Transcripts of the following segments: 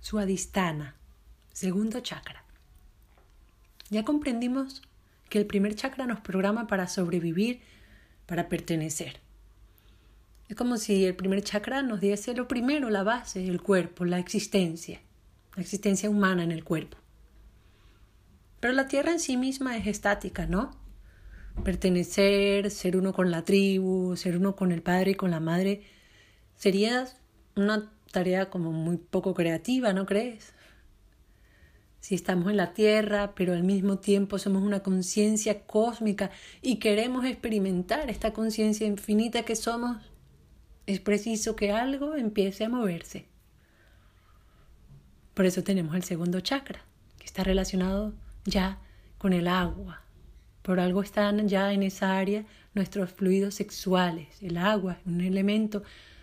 Suadistana, segundo chakra. Ya comprendimos que el primer chakra nos programa para sobrevivir, para pertenecer. Es como si el primer chakra nos diese lo primero, la base, el cuerpo, la existencia, la existencia humana en el cuerpo. Pero la tierra en sí misma es estática, ¿no? Pertenecer, ser uno con la tribu, ser uno con el padre y con la madre, sería una tarea como muy poco creativa, ¿no crees? Si estamos en la Tierra, pero al mismo tiempo somos una conciencia cósmica y queremos experimentar esta conciencia infinita que somos, es preciso que algo empiece a moverse. Por eso tenemos el segundo chakra, que está relacionado ya con el agua. Por algo están ya en esa área nuestros fluidos sexuales. El agua es un elemento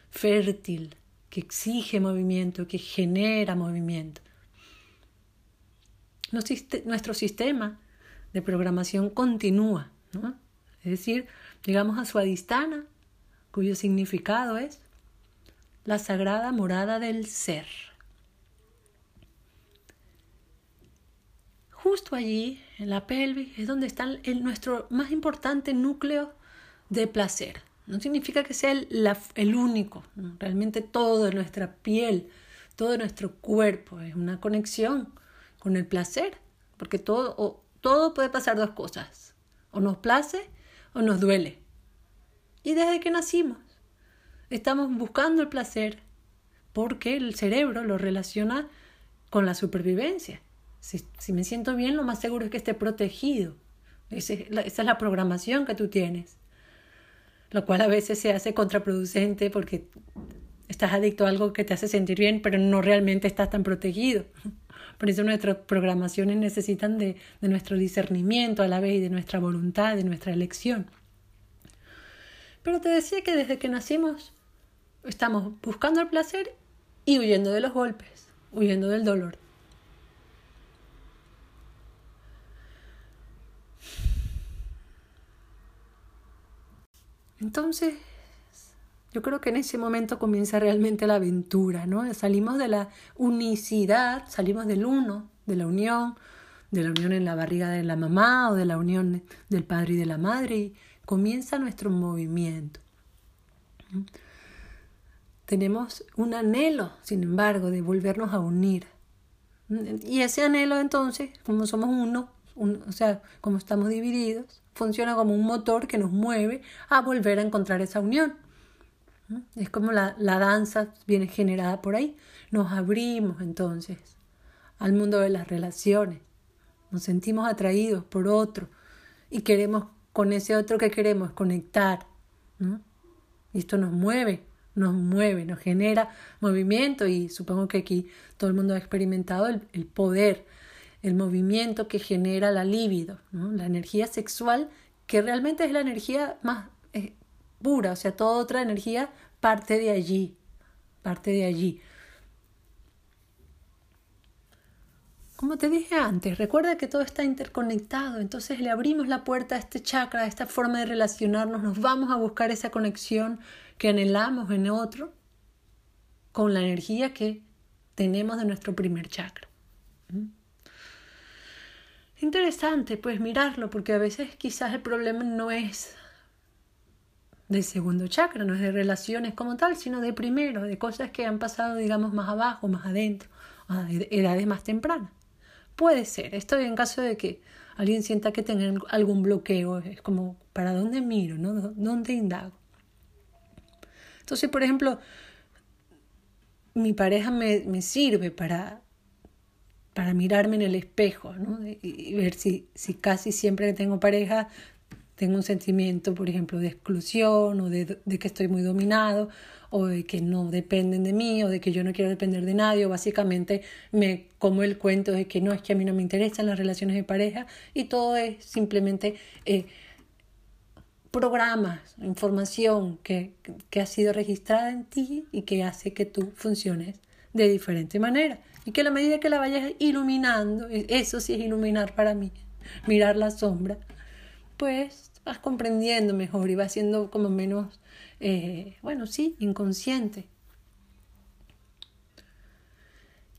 fértil exige movimiento, que genera movimiento. Nuestro sistema de programación continúa, ¿no? es decir, llegamos a su adistana, cuyo significado es la sagrada morada del ser. Justo allí, en la pelvis, es donde está nuestro más importante núcleo de placer. No significa que sea el, único, realmente toda nuestra piel, todo nuestro cuerpo es una conexión con el placer, porque todo, todo puede pasar dos cosas, o nos place o nos duele. Y desde que nacimos estamos buscando el placer porque el cerebro lo relaciona con la supervivencia. Si, me siento bien, lo más seguro es que esté protegido. esa es la programación que tú tienes lo cual a veces se hace contraproducente porque estás adicto a algo que te hace sentir bien, pero no realmente estás tan protegido. Por eso nuestras programaciones necesitan de, de nuestro discernimiento a la vez y de nuestra voluntad, de nuestra elección. Pero te decía que desde que nacimos estamos buscando el placer y huyendo de los golpes, huyendo del dolor. Entonces, yo creo que en ese momento comienza realmente la aventura, ¿no? Salimos de la unicidad, salimos del uno, de la unión, de la unión en la barriga de la mamá o de la unión del padre y de la madre y comienza nuestro movimiento. Tenemos un anhelo, sin embargo, de volvernos a unir. Y ese anhelo entonces, como somos uno, o sea, como estamos divididos, funciona como un motor que nos mueve a volver a encontrar esa unión. Es como la, la danza viene generada por ahí. Nos abrimos entonces al mundo de las relaciones. Nos sentimos atraídos por otro y queremos con ese otro que queremos conectar. Y esto nos mueve, nos mueve, nos genera movimiento y supongo que aquí todo el mundo ha experimentado el, el poder el movimiento que genera la libido, la energía sexual, que realmente es la energía más eh, pura, o sea, toda otra energía parte de allí, parte de allí. Como te dije antes, recuerda que todo está interconectado, entonces le abrimos la puerta a este chakra, a esta forma de relacionarnos, nos vamos a buscar esa conexión que anhelamos en otro con la energía que tenemos de nuestro primer chakra. Interesante, pues mirarlo, porque a veces quizás el problema no es del segundo chakra, no es de relaciones como tal, sino de primero, de cosas que han pasado, digamos, más abajo, más adentro, a edades más tempranas. Puede ser, esto en caso de que alguien sienta que tenga algún bloqueo, es como, ¿para dónde miro? No? ¿Dónde indago? Entonces, por ejemplo, mi pareja me, me sirve para para mirarme en el espejo ¿no? y, ver si, si casi siempre que tengo pareja tengo un sentimiento, por ejemplo, de exclusión o de, de, que estoy muy dominado o de que no dependen de mí o de que yo no quiero depender de nadie o básicamente me como el cuento de que no es que a mí no me interesan las relaciones de pareja y todo es simplemente eh, programas, información que, que ha sido registrada en ti y que hace que tú funciones de diferente manera y que a la medida que la vayas iluminando, e-, eso sí es iluminar para mí, mirar la sombra, pues vas comprendiendo mejor y vas siendo como menos, eh, bueno, sí, inconsciente.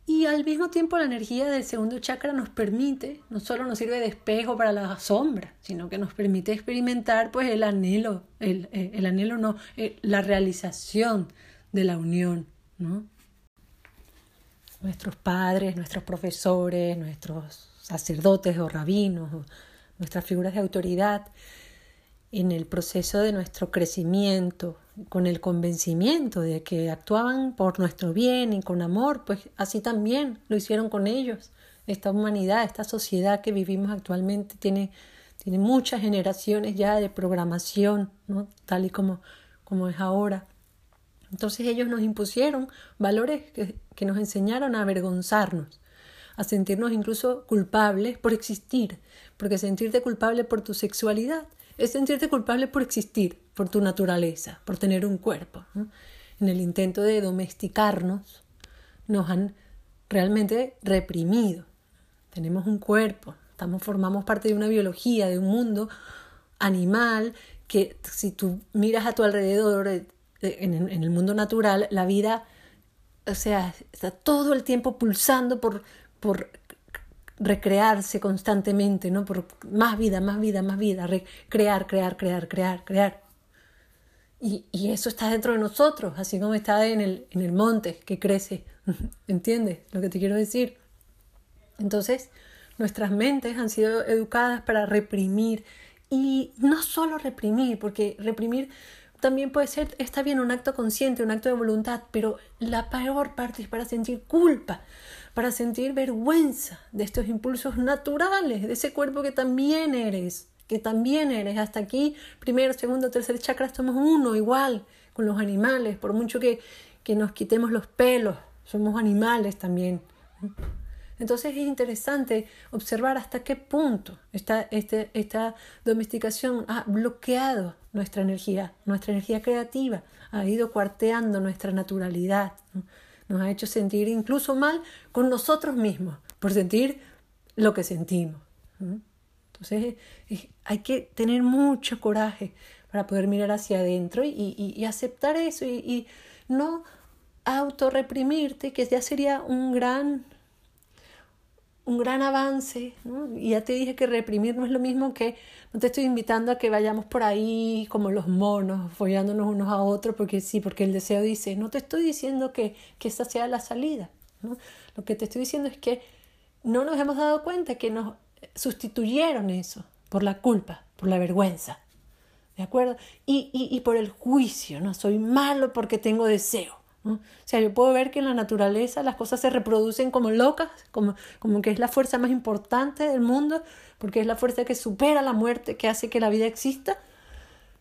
Y al mismo tiempo la energía del segundo chakra nos permite, no solo nos sirve de espejo para la sombra, sino que nos permite experimentar pues el anhelo, el, eh, el anhelo no, eh, la realización de la unión, ¿no? Nuestros padres, nuestros profesores, nuestros sacerdotes o rabinos, nuestras figuras de autoridad, en el proceso de nuestro crecimiento, con el convencimiento de que actuaban por nuestro bien y con amor, pues así también lo hicieron con ellos. Esta humanidad, esta sociedad que vivimos actualmente tiene, tiene muchas generaciones ya de programación, ¿no? tal y como, como es ahora. Entonces ellos nos impusieron valores que, que nos enseñaron a avergonzarnos, a sentirnos incluso culpables por existir, porque sentirte culpable por tu sexualidad es sentirte culpable por existir, por tu naturaleza, por tener un cuerpo. En el intento de domesticarnos, nos han realmente reprimido. Tenemos un cuerpo, estamos, formamos parte de una biología, de un mundo animal que si tú miras a tu alrededor, eh, en, el mundo natural, la vida, o sea, está todo el tiempo pulsando por, por recrearse constantemente, ¿no? Por más vida, más vida, más vida, crear, crear, crear, crear, crear. Y, y, eso está dentro de nosotros, así como está en el, en el monte que crece. ¿Entiendes lo que te quiero decir? Entonces, nuestras mentes han sido educadas para reprimir y no solo reprimir, porque reprimir también puede ser, está bien, un acto consciente, un acto de voluntad, pero la peor parte es para sentir culpa, para sentir vergüenza de estos impulsos naturales, de ese cuerpo que también eres, que también eres. Hasta aquí, primero, segundo, tercer chakra, somos uno, igual con los animales, por mucho que, que nos quitemos los pelos, somos animales también. Entonces es interesante observar hasta qué punto esta, este, esta domesticación ha bloqueado nuestra energía, nuestra energía creativa, ha ido cuarteando nuestra naturalidad nos ha hecho sentir incluso mal con nosotros mismos, por sentir lo que sentimos. Entonces hay que tener mucho coraje para poder mirar hacia adentro y, aceptar eso y, y no autorreprimirte, que ya sería un gran un gran avance. ¿no? Y ya te dije que reprimir no es lo mismo que no te estoy invitando a que vayamos por ahí como los monos, follándonos unos a otros, porque sí, porque el deseo dice, no te estoy diciendo que, que esa sea la salida. ¿no? Lo que te estoy diciendo es que no nos hemos dado cuenta que nos sustituyeron eso por la culpa, por la vergüenza. ¿De acuerdo? Y, y, y por el juicio, ¿no? Soy malo porque tengo deseo. O sea, yo puedo ver que en la naturaleza las cosas se reproducen como locas, como, como que es la fuerza más importante del mundo, porque es la fuerza que supera la muerte, que hace que la vida exista.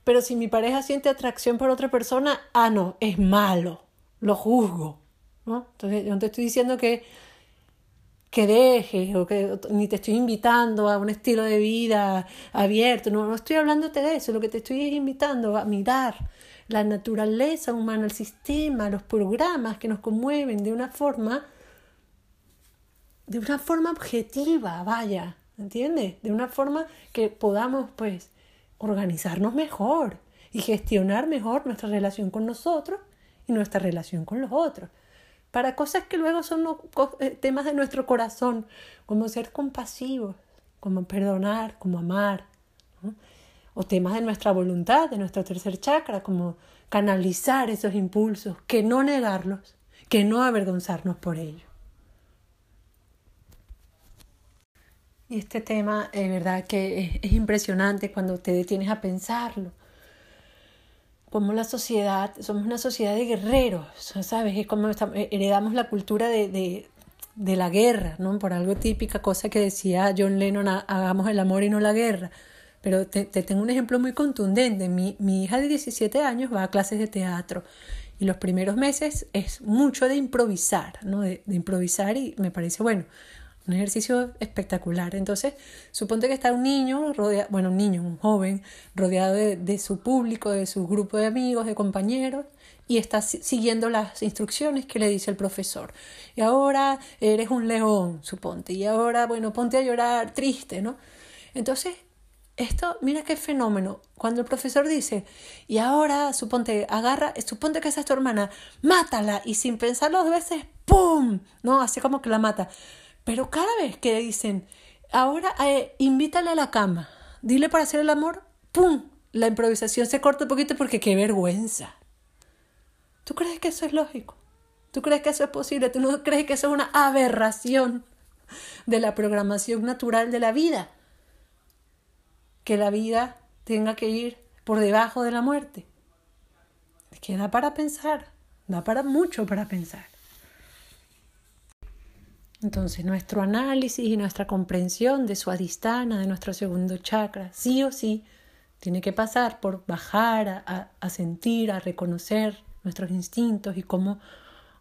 Pero si mi pareja siente atracción por otra persona, ah, no, es malo, lo juzgo. ¿no? Entonces, yo no te estoy diciendo que, que dejes o que ni te estoy invitando a un estilo de vida abierto, no, no estoy hablándote de eso, lo que te estoy invitando a mirar la naturaleza humana, el sistema, los programas que nos conmueven de una forma, de una forma objetiva, vaya, ¿entiendes? De una forma que podamos, pues, organizarnos mejor y gestionar mejor nuestra relación con nosotros y nuestra relación con los otros. Para cosas que luego son eh, temas de nuestro corazón, como ser compasivos, como perdonar, como amar o temas de nuestra voluntad, de nuestro tercer chakra, como canalizar esos impulsos, que no negarlos, que no avergonzarnos por ello. Y este tema, es verdad que es, impresionante cuando te detienes a pensarlo. Como la sociedad, somos una sociedad de guerreros, ¿sabes? Es como heredamos la cultura de, de la guerra, ¿no? Por algo típica, cosa que decía John Lennon, hagamos el amor y no la guerra. Pero te, tengo un ejemplo muy contundente. Mi, mi hija de 17 años va a clases de teatro y los primeros meses es mucho de improvisar, ¿no? De, improvisar y me parece, bueno, un ejercicio espectacular. Entonces, suponte que está un niño, rodeado, bueno, un niño, un joven, rodeado de, de, su público, de su grupo de amigos, de compañeros, y está siguiendo las instrucciones que le dice el profesor. Y ahora eres un león, suponte, y ahora, bueno, ponte a llorar triste, ¿no? Entonces, esto, mira qué fenómeno. Cuando el profesor dice, y ahora suponte, agarra, suponte que esa es tu hermana, mátala, y sin pensar dos veces, ¡pum! ¿No? Hace como que la mata. Pero cada vez que dicen, ahora eh, invítale a la cama, dile para hacer el amor, ¡pum! La improvisación se corta un poquito porque qué vergüenza. ¿Tú crees que eso es lógico? ¿Tú crees que eso es posible? ¿Tú no crees que eso es una aberración de la programación natural de la vida? Que la vida tenga que ir por debajo de la muerte. Es que da para pensar, da para mucho para pensar. Entonces, nuestro análisis y nuestra comprensión de su adistana, de nuestro segundo chakra, sí o sí, tiene que pasar por bajar a, a sentir, a reconocer nuestros instintos y cómo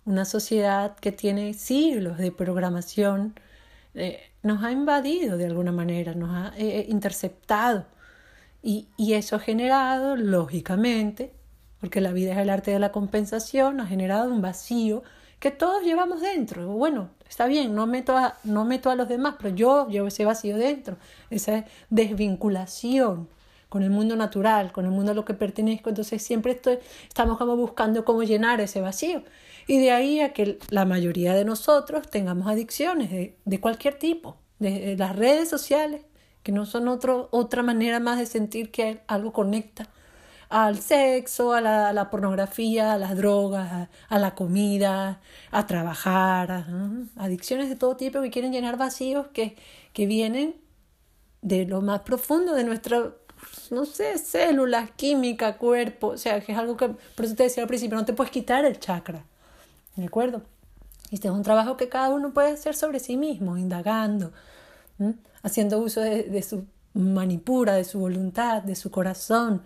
una sociedad que tiene siglos de programación eh, nos ha invadido de alguna manera, nos ha eh, eh, interceptado. Y, y, eso ha generado, lógicamente, porque la vida es el arte de la compensación, ha generado un vacío que todos llevamos dentro. Bueno, está bien, no meto a, no meto a los demás, pero yo llevo ese vacío dentro, esa desvinculación con el mundo natural, con el mundo a lo que pertenezco. Entonces siempre estoy, estamos como buscando cómo llenar ese vacío. Y de ahí a que la mayoría de nosotros tengamos adicciones de, de cualquier tipo, de, las redes sociales, que no son otro, otra manera más de sentir que algo conecta al sexo, a la, a la pornografía, a las drogas, a, la comida, a trabajar, adicciones de todo tipo que quieren llenar vacíos que, que vienen de lo más profundo de no sé, células, química, cuerpo, o sea, que es algo que, por eso te decía al principio, no te puedes quitar el chakra, ¿de acuerdo? Este es un trabajo que cada uno puede hacer sobre sí mismo, indagando, haciendo uso de, su manipura, de su voluntad, de su corazón,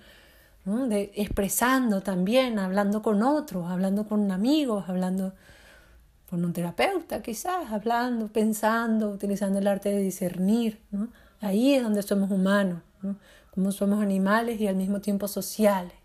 de, expresando también, hablando con otros, hablando con amigos, hablando con un terapeuta quizás, hablando, pensando, utilizando el arte de discernir. ¿no? Ahí es donde somos humanos, ¿no? Como somos animales y al mismo tiempo sociales.